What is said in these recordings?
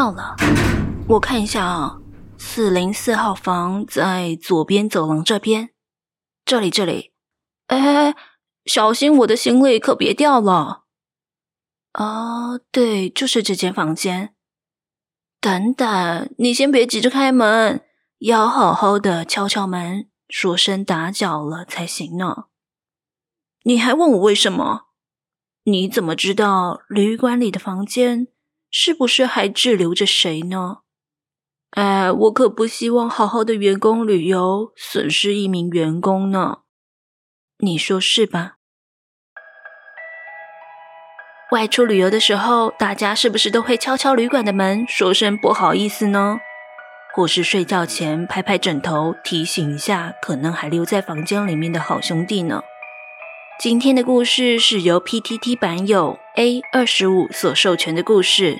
到了，我看一下啊，四零四号房在左边走廊这边，这里这里。哎，小心我的行李可别掉了。啊，对，就是这间房间。等等，你先别急着开门，要好好的敲敲门，说声打搅了才行呢。你还问我为什么？你怎么知道旅馆里的房间是不是还滞留着谁呢？哎，我可不希望好好的员工旅游损失一名员工呢。你说是吧？外出旅游的时候，大家是不是都会敲敲旅馆的门，说声不好意思呢？或是睡觉前拍拍枕头，提醒一下可能还留在房间里面的好兄弟呢？今天的故事是由 PTT 版友 A 二十五所授权的故事，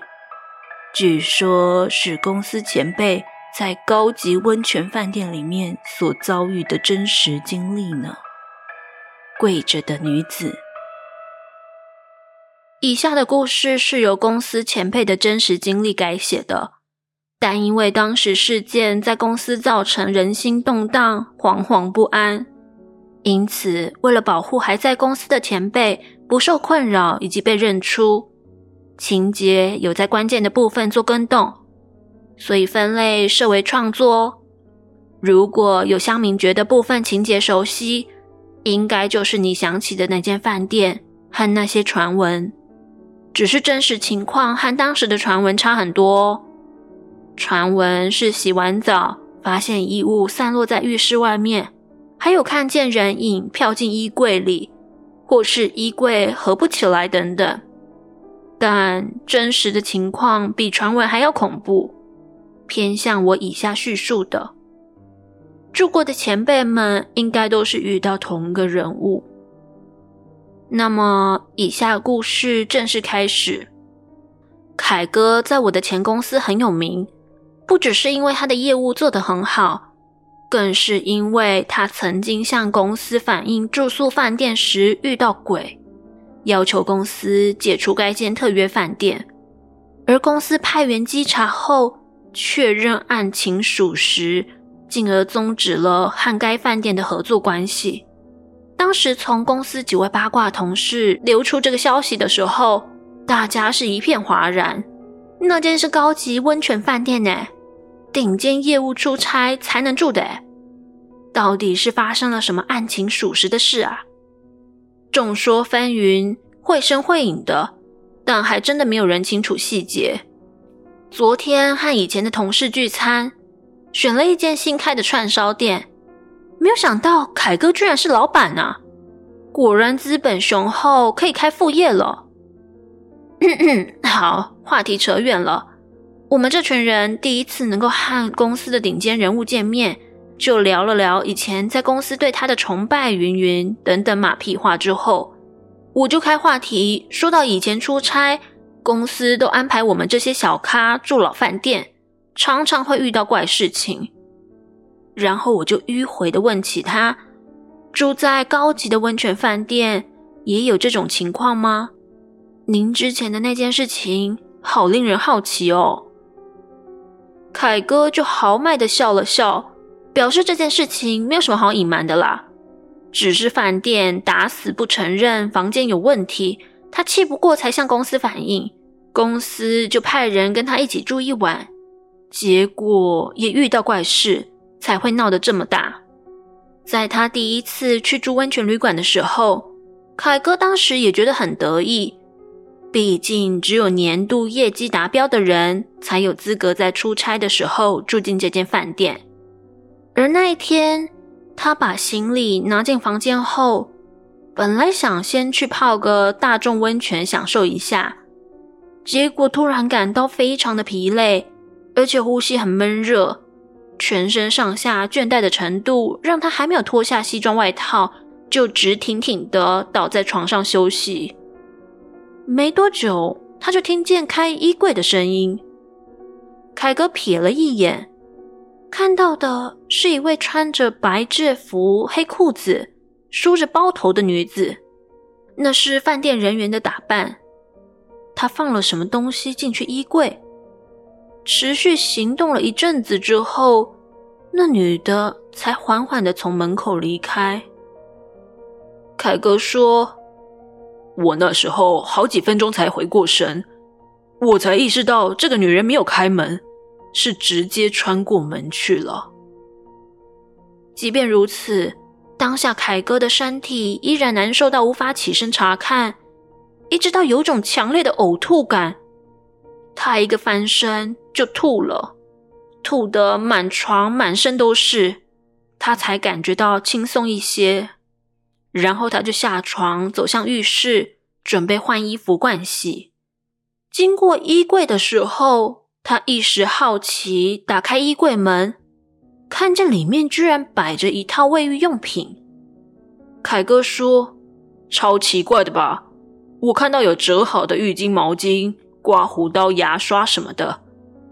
据说是公司前辈在高级温泉饭店里面所遭遇的真实经历呢。跪着的女子。以下的故事是由公司前辈的真实经历改写的，但因为当时事件在公司造成人心动荡、惶惶不安。因此，为了保护还在公司的前辈不受困扰以及被认出，情节有在关键的部分做更动，所以分类设为创作。如果有乡民觉得部分情节熟悉，应该就是你想起的那间饭店和那些传闻。只是真实情况和当时的传闻差很多。哦传闻是洗完澡发现衣物散落在浴室外面。还有看见人影飘进衣柜里，或是衣柜合不起来等等，但真实的情况比传闻还要恐怖，偏向我以下叙述的。住过的前辈们应该都是遇到同个人物。那么，以下故事正式开始。凯哥在我的前公司很有名，不只是因为他的业务做得很好。更是因为他曾经向公司反映住宿饭店时遇到鬼，要求公司解除该间特约饭店，而公司派员稽查后确认案情属实，进而终止了和该饭店的合作关系。当时从公司几位八卦同事流出这个消息的时候，大家是一片哗然。那间是高级温泉饭店呢。顶尖业务出差才能住的，到底是发生了什么案情属实的事啊？众说纷纭，绘声绘影的，但还真的没有人清楚细节。昨天和以前的同事聚餐，选了一间新开的串烧店，没有想到凯哥居然是老板啊！果然资本雄厚，可以开副业了。嗯 嗯好，话题扯远了。我们这群人第一次能够和公司的顶尖人物见面，就聊了聊以前在公司对他的崇拜，云云等等马屁话之后，我就开话题说到以前出差，公司都安排我们这些小咖住老饭店，常常会遇到怪事情。然后我就迂回的问起他，住在高级的温泉饭店也有这种情况吗？您之前的那件事情好令人好奇哦。凯哥就豪迈地笑了笑，表示这件事情没有什么好隐瞒的啦，只是饭店打死不承认房间有问题，他气不过才向公司反映，公司就派人跟他一起住一晚，结果也遇到怪事，才会闹得这么大。在他第一次去住温泉旅馆的时候，凯哥当时也觉得很得意。毕竟，只有年度业绩达标的人才有资格在出差的时候住进这间饭店。而那一天，他把行李拿进房间后，本来想先去泡个大众温泉享受一下，结果突然感到非常的疲累，而且呼吸很闷热，全身上下倦怠的程度让他还没有脱下西装外套，就直挺挺的倒在床上休息。没多久，他就听见开衣柜的声音。凯哥瞥了一眼，看到的是一位穿着白制服、黑裤子、梳着包头的女子。那是饭店人员的打扮。她放了什么东西进去衣柜？持续行动了一阵子之后，那女的才缓缓地从门口离开。凯哥说：“我那时候好几分钟才回过神，我才意识到这个女人没有开门，是直接穿过门去了。即便如此，当下凯哥的身体依然难受到无法起身查看，一直到有种强烈的呕吐感，他一个翻身就吐了，吐得满床满身都是，他才感觉到轻松一些。”然后他就下床走向浴室，准备换衣服、盥洗。经过衣柜的时候，他一时好奇，打开衣柜门，看见里面居然摆着一套卫浴用品。凯哥说：“超奇怪的吧？我看到有折好的浴巾、毛巾、刮胡刀、牙刷什么的，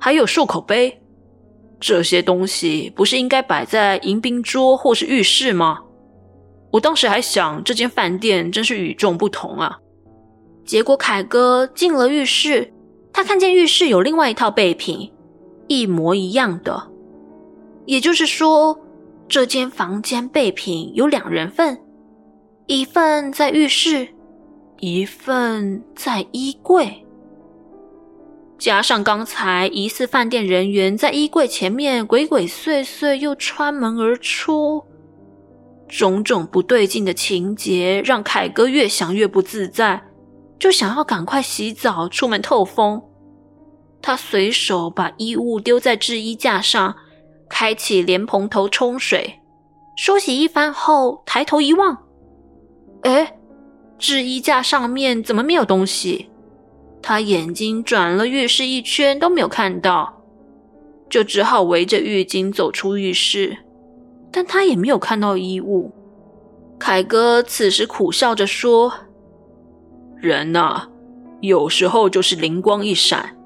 还有漱口杯。这些东西不是应该摆在迎宾桌或是浴室吗？”我当时还想，这间饭店真是与众不同啊！结果凯哥进了浴室，他看见浴室有另外一套备品，一模一样的。也就是说，这间房间备品有两人份，一份在浴室，一份在衣柜。加上刚才疑似饭店人员在衣柜前面鬼鬼祟祟又穿门而出。种种不对劲的情节让凯哥越想越不自在，就想要赶快洗澡出门透风。他随手把衣物丢在制衣架上，开启莲蓬头冲水，梳洗一番后抬头一望，哎，制衣架上面怎么没有东西？他眼睛转了浴室一圈都没有看到，就只好围着浴巾走出浴室。但他也没有看到衣物。凯哥此时苦笑着说：“人呐，有时候就是灵光一闪，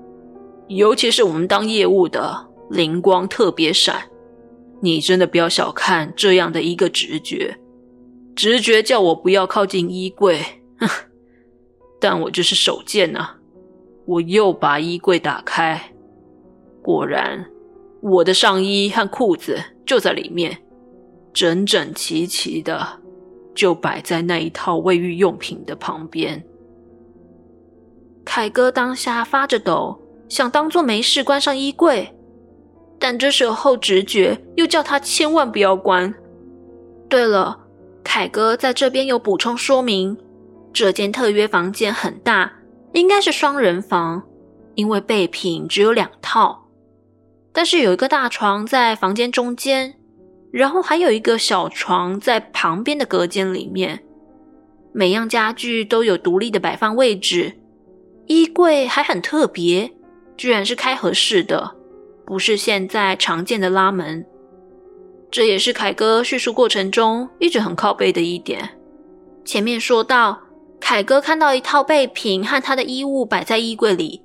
尤其是我们当业务的，灵光特别闪。你真的不要小看这样的一个直觉，直觉叫我不要靠近衣柜，哼，但我就是手贱呐，我又把衣柜打开，果然，我的上衣和裤子就在里面。”整整齐齐的，就摆在那一套卫浴用品的旁边。凯哥当下发着抖，想当作没事关上衣柜，但这时候直觉又叫他千万不要关。对了，凯哥在这边有补充说明：这间特约房间很大，应该是双人房，因为备品只有两套，但是有一个大床在房间中间。然后还有一个小床在旁边的隔间里面，每样家具都有独立的摆放位置，衣柜还很特别，居然是开合式的，不是现在常见的拉门。这也是凯哥叙述过程中一直很靠背的一点。前面说到，凯哥看到一套备品和他的衣物摆在衣柜里，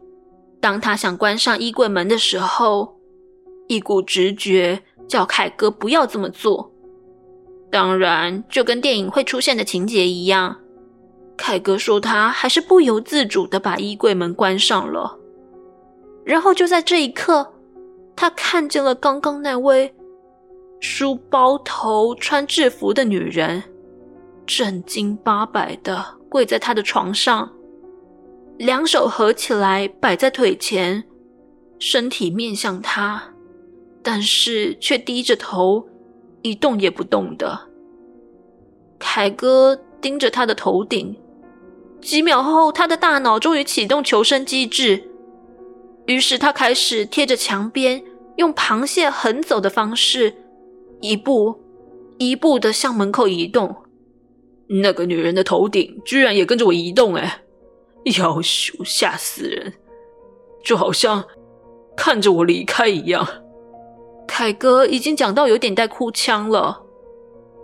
当他想关上衣柜门的时候，一股直觉。叫凯哥不要这么做。当然，就跟电影会出现的情节一样，凯哥说他还是不由自主的把衣柜门关上了。然后就在这一刻，他看见了刚刚那位梳包头、穿制服的女人，正经八百的跪在他的床上，两手合起来摆在腿前，身体面向他。但是却低着头，一动也不动的。凯哥盯着他的头顶，几秒后，他的大脑终于启动求生机制，于是他开始贴着墙边，用螃蟹横走的方式，一步一步的向门口移动。那个女人的头顶居然也跟着我移动，哎，夭寿，吓死人！就好像看着我离开一样。凯哥已经讲到有点带哭腔了。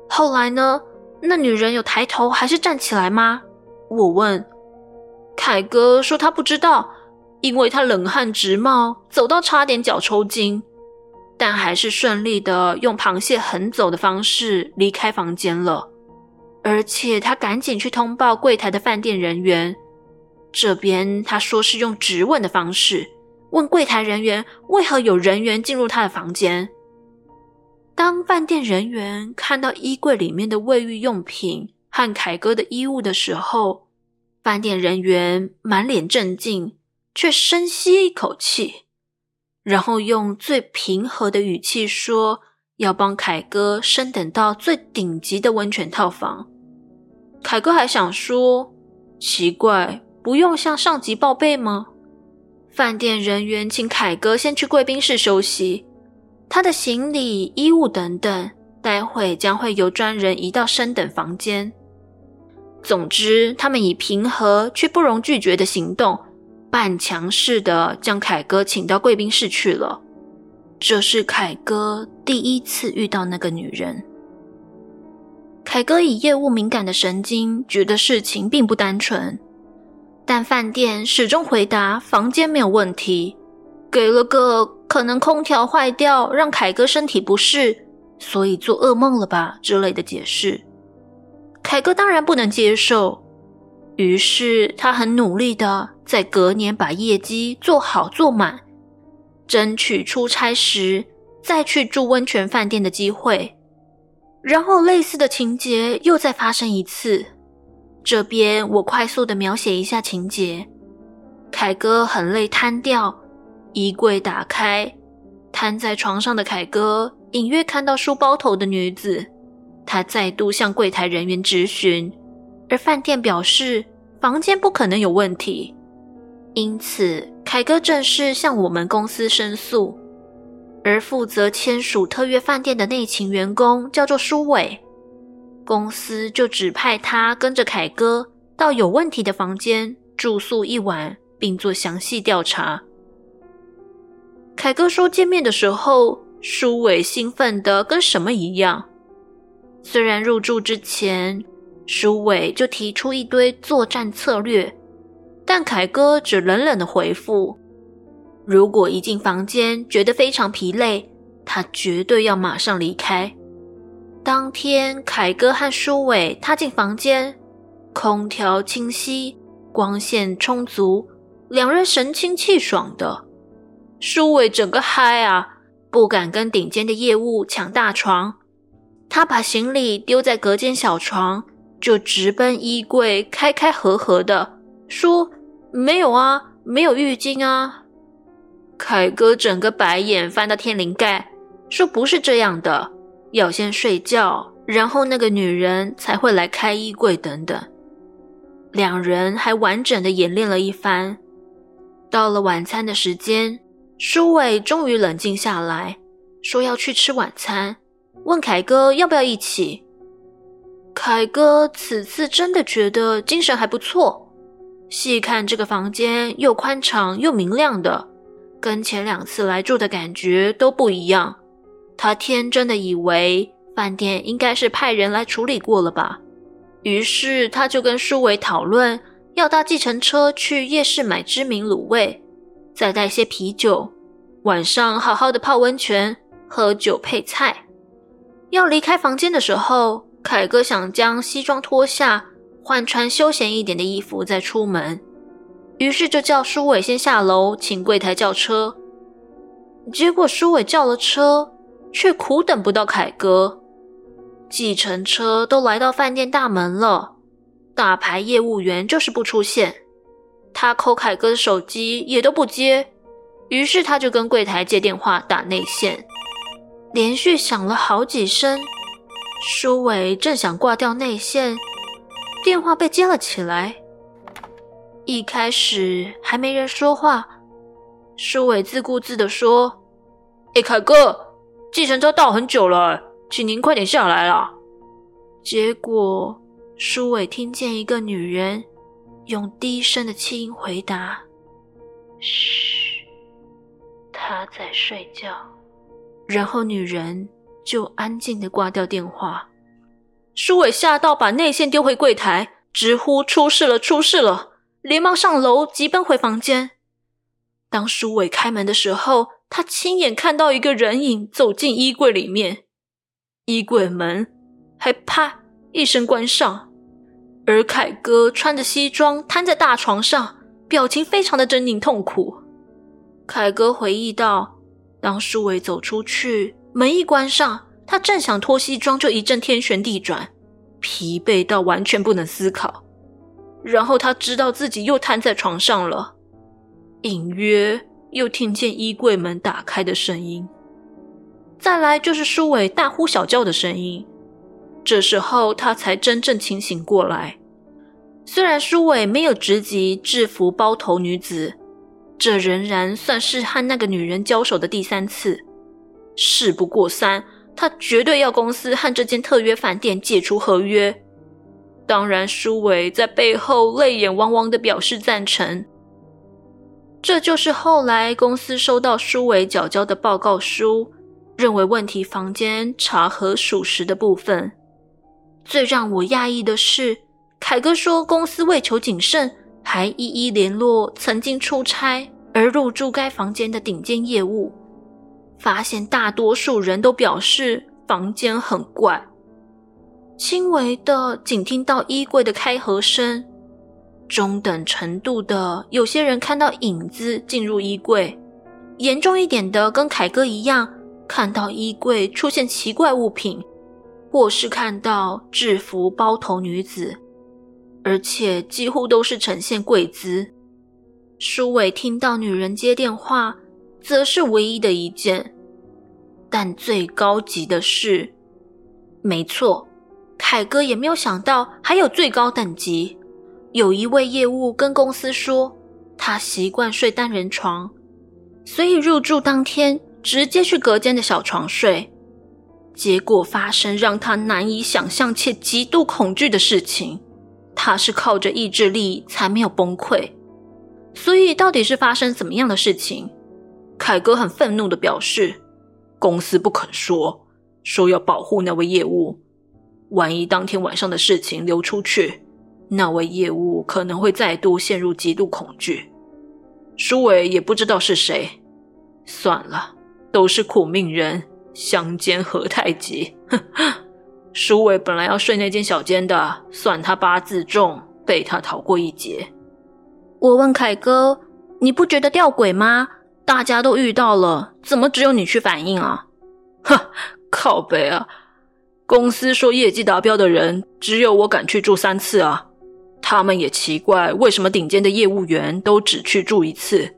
后来呢？那女人有抬头还是站起来吗？我问。凯哥说他不知道，因为他冷汗直冒，走到差点脚抽筋，但还是顺利的用螃蟹横走的方式离开房间了。而且他赶紧去通报柜台的饭店人员，这边他说是用质问的方式问柜台人员为何有人员进入他的房间。当饭店人员看到衣柜里面的卫浴用品和凯哥的衣物的时候，饭店人员满脸震惊，却深吸一口气，然后用最平和的语气说：“要帮凯哥升等到最顶级的温泉套房。”凯哥还想说：“奇怪，不用向上级报备吗？”饭店人员请凯哥先去贵宾室休息。他的行李、衣物等等，待会将会由专人移到升等房间。总之，他们以平和却不容拒绝的行动，半强势的将凯哥请到贵宾室去了。这是凯哥第一次遇到那个女人。凯哥以业务敏感的神经，觉得事情并不单纯，但饭店始终回答房间没有问题。给了个可能空调坏掉，让凯哥身体不适，所以做噩梦了吧之类的解释。凯哥当然不能接受，于是他很努力的在隔年把业绩做好做满，争取出差时再去住温泉饭店的机会。然后类似的情节又再发生一次。这边我快速的描写一下情节：凯哥很累，瘫掉。衣柜打开，瘫在床上的凯哥隐约看到书包头的女子。他再度向柜台人员质询，而饭店表示房间不可能有问题。因此，凯哥正式向我们公司申诉。而负责签署特约饭店的内勤员工叫做舒伟，公司就指派他跟着凯哥到有问题的房间住宿一晚，并做详细调查。凯哥说，见面的时候，舒伟兴奋的跟什么一样。虽然入住之前，舒伟就提出一堆作战策略，但凯哥只冷冷的回复：“如果一进房间觉得非常疲累，他绝对要马上离开。”当天，凯哥和舒伟踏进房间，空调清晰，光线充足，两人神清气爽的。舒伟整个嗨啊，不敢跟顶尖的业务抢大床，他把行李丢在隔间小床，就直奔衣柜，开开合合的说：“没有啊，没有浴巾啊。”凯哥整个白眼翻到天灵盖，说：“不是这样的，要先睡觉，然后那个女人才会来开衣柜等等。”两人还完整的演练了一番。到了晚餐的时间。舒伟终于冷静下来，说要去吃晚餐，问凯哥要不要一起。凯哥此次真的觉得精神还不错，细看这个房间又宽敞又明亮的，跟前两次来住的感觉都不一样。他天真的以为饭店应该是派人来处理过了吧，于是他就跟舒伟讨论要搭计程车去夜市买知名卤味。再带些啤酒，晚上好好的泡温泉，喝酒配菜。要离开房间的时候，凯哥想将西装脱下，换穿休闲一点的衣服再出门，于是就叫舒伟先下楼，请柜台叫车。结果舒伟叫了车，却苦等不到凯哥。计程车都来到饭店大门了，大牌业务员就是不出现。他抠凯哥的手机也都不接，于是他就跟柜台接电话打内线，连续响了好几声。舒伟正想挂掉内线，电话被接了起来。一开始还没人说话，舒伟自顾自地说：“哎，凯哥，计程车到很久了，请您快点下来啦。”结果舒伟听见一个女人。用低声的气音回答：“嘘，他在睡觉。”然后女人就安静的挂掉电话。舒伟吓到，把内线丢回柜台，直呼出事了，出事了，连忙上楼，急奔回房间。当舒伟开门的时候，他亲眼看到一个人影走进衣柜里面，衣柜门还啪一声关上。而凯哥穿着西装瘫在大床上，表情非常的狰狞痛苦。凯哥回忆道：“当书伟走出去，门一关上，他正想脱西装，就一阵天旋地转，疲惫到完全不能思考。然后他知道自己又瘫在床上了，隐约又听见衣柜门打开的声音。再来就是舒伟大呼小叫的声音。这时候他才真正清醒过来。虽然舒伟没有直击制服包头女子。”这仍然算是和那个女人交手的第三次。事不过三，他绝对要公司和这间特约饭店解除合约。当然，舒伟在背后泪眼汪汪地表示赞成。这就是后来公司收到舒伟缴交的报告书，认为问题房间查核属实的部分。最让我讶异的是，凯哥说公司为求谨慎，还一一联络曾经出差。而入住该房间的顶尖业务，发现大多数人都表示房间很怪，轻微的仅听到衣柜的开合声，中等程度的有些人看到影子进入衣柜，严重一点的跟凯哥一样，看到衣柜出现奇怪物品，或是看到制服包头女子，而且几乎都是呈现跪姿。舒伟听到女人接电话，则是唯一的一件。但最高级的是，没错，凯哥也没有想到还有最高等级。有一位业务跟公司说，他习惯睡单人床，所以入住当天直接去隔间的小床睡。结果发生让他难以想象且极度恐惧的事情，他是靠着意志力才没有崩溃。所以，到底是发生怎么样的事情？凯哥很愤怒地表示，公司不肯说，说要保护那位业务。万一当天晚上的事情流出去，那位业务可能会再度陷入极度恐惧。舒伟也不知道是谁。算了，都是苦命人，相煎何太急。哼，书伟本来要睡那间小间的，算他八字重，被他逃过一劫。我问凯哥：“你不觉得吊诡吗？大家都遇到了，怎么只有你去反应啊？”哼，靠北啊！公司说业绩达标的人，只有我敢去住三次啊。他们也奇怪，为什么顶尖的业务员都只去住一次，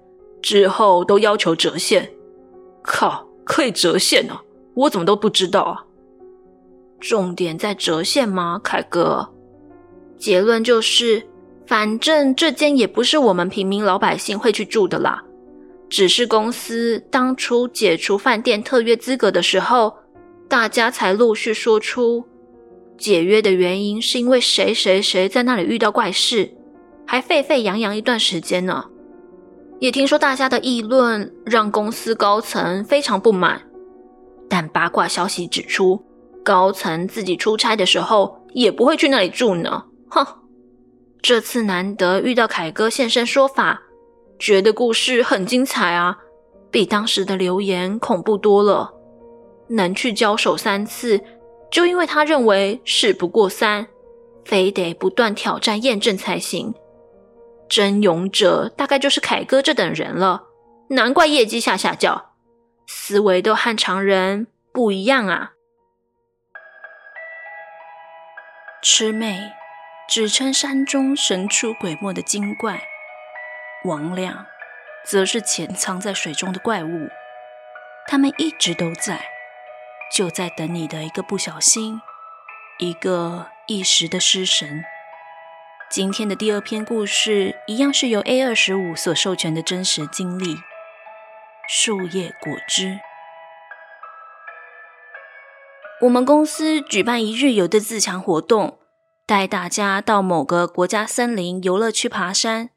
之后都要求折现。靠，可以折现啊？我怎么都不知道啊？重点在折现吗，凯哥？结论就是。反正这间也不是我们平民老百姓会去住的啦，只是公司当初解除饭店特约资格的时候，大家才陆续说出解约的原因是因为谁谁谁在那里遇到怪事，还沸沸扬扬一段时间呢。也听说大家的议论让公司高层非常不满，但八卦消息指出，高层自己出差的时候也不会去那里住呢。哼。这次难得遇到凯哥现身说法，觉得故事很精彩啊，比当时的留言恐怖多了。能去交手三次，就因为他认为事不过三，非得不断挑战验证才行。真勇者大概就是凯哥这等人了，难怪业绩下下叫，思维都和常人不一样啊。魑魅。指称山中神出鬼没的精怪，魍魉则是潜藏在水中的怪物。他们一直都在，就在等你的一个不小心，一个一时的失神。今天的第二篇故事，一样是由 A 二十五所授权的真实经历。树叶果汁。我们公司举办一日游的自强活动。带大家到某个国家森林游乐区爬山，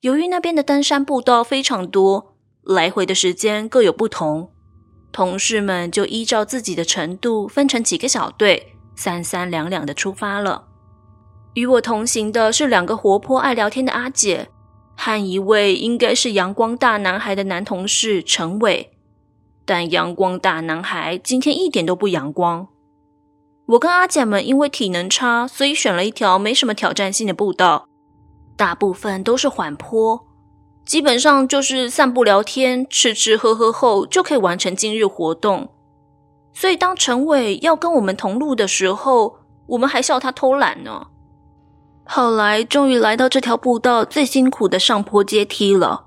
由于那边的登山步道非常多，来回的时间各有不同，同事们就依照自己的程度分成几个小队，三三两两的出发了。与我同行的是两个活泼爱聊天的阿姐，和一位应该是阳光大男孩的男同事陈伟，但阳光大男孩今天一点都不阳光。我跟阿姐们因为体能差，所以选了一条没什么挑战性的步道，大部分都是缓坡，基本上就是散步聊天、吃吃喝喝后就可以完成今日活动。所以当陈伟要跟我们同路的时候，我们还笑他偷懒呢。后来终于来到这条步道最辛苦的上坡阶梯了，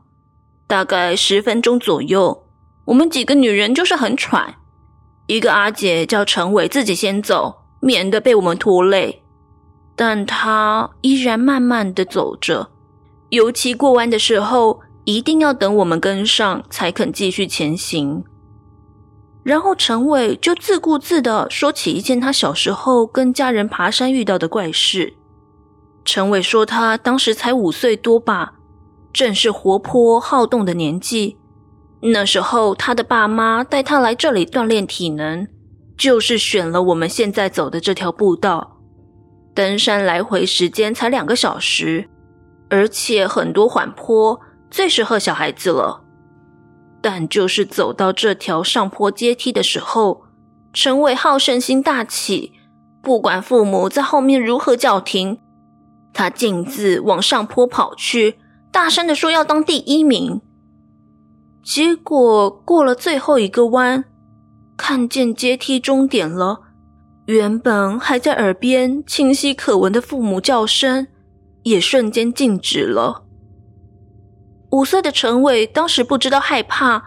大概十分钟左右，我们几个女人就是很喘。一个阿姐叫陈伟自己先走，免得被我们拖累，但她依然慢慢的走着。尤其过弯的时候，一定要等我们跟上，才肯继续前行。然后陈伟就自顾自的说起一件他小时候跟家人爬山遇到的怪事。陈伟说他当时才五岁多吧，正是活泼好动的年纪。那时候他的爸妈带他来这里锻炼体能，就是选了我们现在走的这条步道。登山来回时间才两个小时。而且很多缓坡，最适合小孩子了。但就是走到这条上坡阶梯的时候，陈伟好胜心大起，不管父母在后面如何叫停，他径自往上坡跑去，大声的说要当第一名。结果过了最后一个弯，看见阶梯终点了，原本还在耳边清晰可闻的父母叫声。也瞬间静止了。五岁的陈伟当时不知道害怕，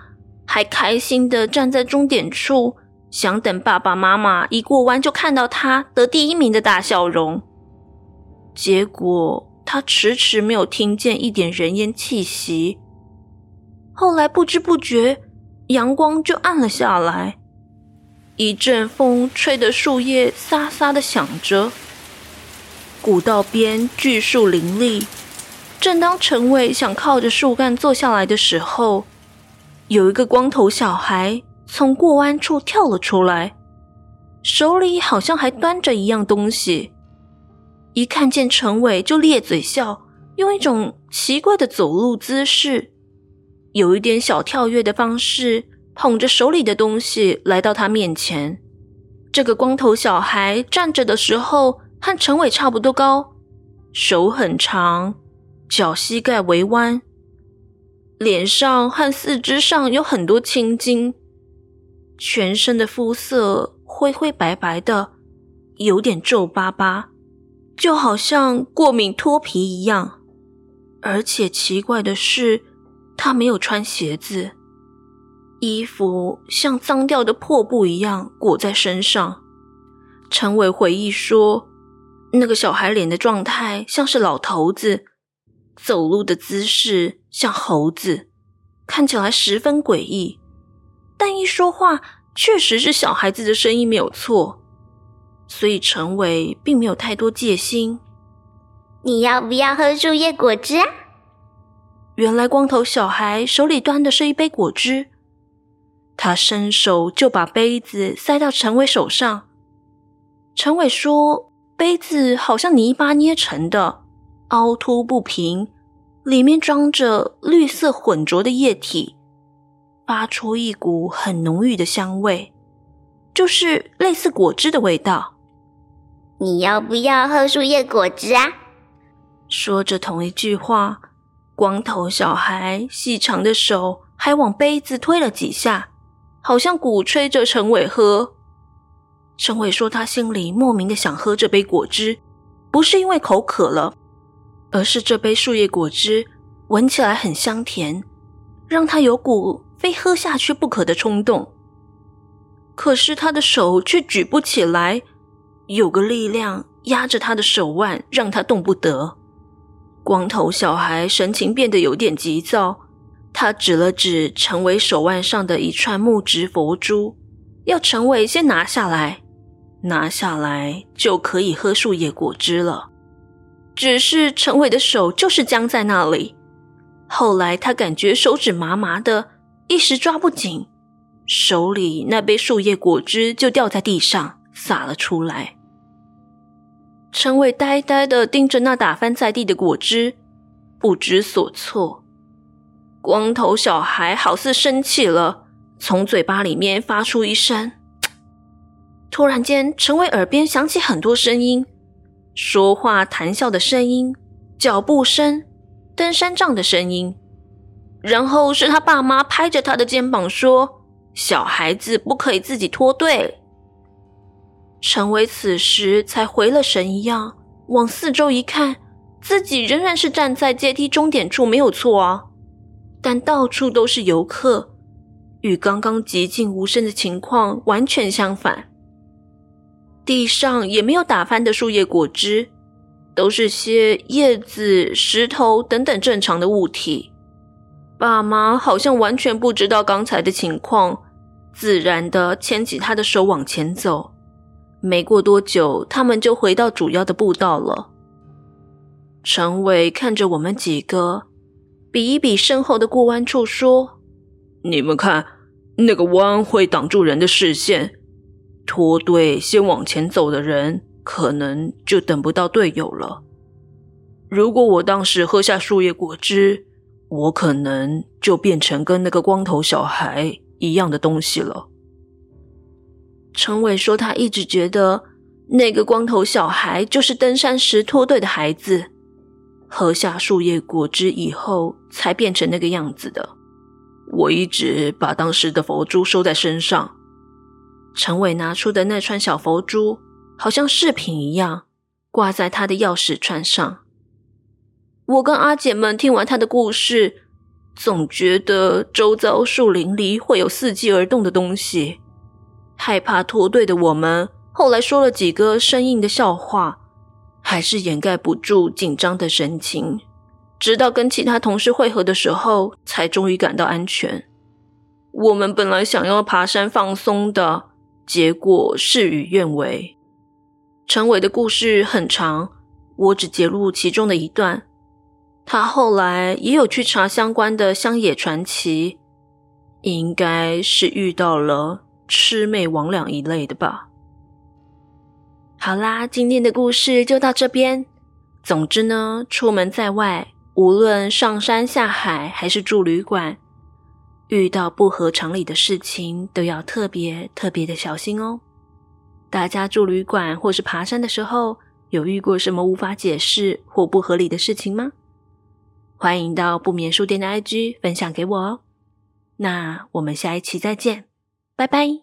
还开心的站在终点处，想等爸爸妈妈一过弯就看到他得第一名的大笑容。结果他迟迟没有听见一点人烟气息。后来不知不觉，阳光就暗了下来，一阵风吹得树叶沙沙的响着。古道边巨树林立，正当陈伟想靠着树干坐下来的时候，有一个光头小孩从过弯处跳了出来，手里好像还端着一样东西。一看见陈伟就咧嘴笑，用一种奇怪的走路姿势，有一点小跳跃的方式，捧着手里的东西来到他面前。这个光头小孩站着的时候，和陈伟差不多高，手很长，脚膝盖微弯，脸上和四肢上有很多青筋，全身的肤色灰灰白白的，有点皱巴巴，就好像过敏脱皮一样。而且奇怪的是，他没有穿鞋子，衣服像脏掉的破布一样裹在身上。陈伟回忆说。那个小孩脸的状态像是老头子，走路的姿势像猴子，看起来十分诡异。但一说话，确实是小孩子的声音没有错，所以陈伟并没有太多戒心。你要不要喝树叶果汁啊？原来光头小孩手里端的是一杯果汁，他伸手就把杯子塞到陈伟手上。陈伟说。杯子好像泥巴捏成的，凹凸不平，里面装着绿色混浊的液体，发出一股很浓郁的香味，就是类似果汁的味道。你要不要喝树叶果汁啊？说着同一句话，光头小孩细长的手还往杯子推了几下，好像鼓吹着陈伟喝。陈伟说：“他心里莫名的想喝这杯果汁，不是因为口渴了，而是这杯树叶果汁闻起来很香甜，让他有股非喝下去不可的冲动。可是他的手却举不起来，有个力量压着他的手腕，让他动不得。光头小孩神情变得有点急躁，他指了指陈伟手腕上的一串木质佛珠，要陈伟先拿下来。”拿下来就可以喝树叶果汁了。只是陈伟的手就是僵在那里。后来他感觉手指麻麻的，一时抓不紧，手里那杯树叶果汁就掉在地上，洒了出来。陈伟呆呆的盯着那打翻在地的果汁，不知所措。光头小孩好似生气了，从嘴巴里面发出一声。突然间，陈伟耳边响起很多声音，说话谈笑的声音，脚步声，登山杖的声音，然后是他爸妈拍着他的肩膀说：“小孩子不可以自己脱队。”陈伟此时才回了神一样，往四周一看，自己仍然是站在阶梯终点处，没有错啊，但到处都是游客，与刚刚寂静无声的情况完全相反。地上也没有打翻的树叶果汁，都是些叶子、石头等等正常的物体。爸妈好像完全不知道刚才的情况，自然地牵起他的手往前走。没过多久，他们就回到主要的步道了。陈伟看着我们几个，比一比身后的过弯处，说：“你们看，那个弯会挡住人的视线，脱队先往前走的人，可能就等不到队友了。如果我当时喝下树叶果汁，我可能就变成跟那个光头小孩一样的东西了。”陈伟说：“他一直觉得那个光头小孩就是登山时脱队的孩子，喝下树叶果汁以后才变成那个样子的。我一直把当时的佛珠收在身上。”陈伟拿出的那串小佛珠，好像饰品一样，挂在他的钥匙串上。我跟阿姐们听完他的故事，总觉得周遭树林里会有伺机而动的东西。害怕脱队的我们，后来说了几个生硬的笑话，还是掩盖不住紧张的神情。直到跟其他同事会合的时候，才终于感到安全。我们本来想要爬山放松的，结果事与愿违。陈伟的故事很长，我只截录其中的一段。他后来也有去查相关的乡野传奇，应该是遇到了。魑魅魍魉一类的吧。好啦，今天的故事就到这边。总之呢，出门在外，无论上山下海还是住旅馆，遇到不合常理的事情，都要特别特别的小心哦。大家住旅馆或是爬山的时候，有遇过什么无法解释或不合理的事情吗？欢迎到不眠书店的 IG 分享给我哦。那我们下一期再见。拜拜。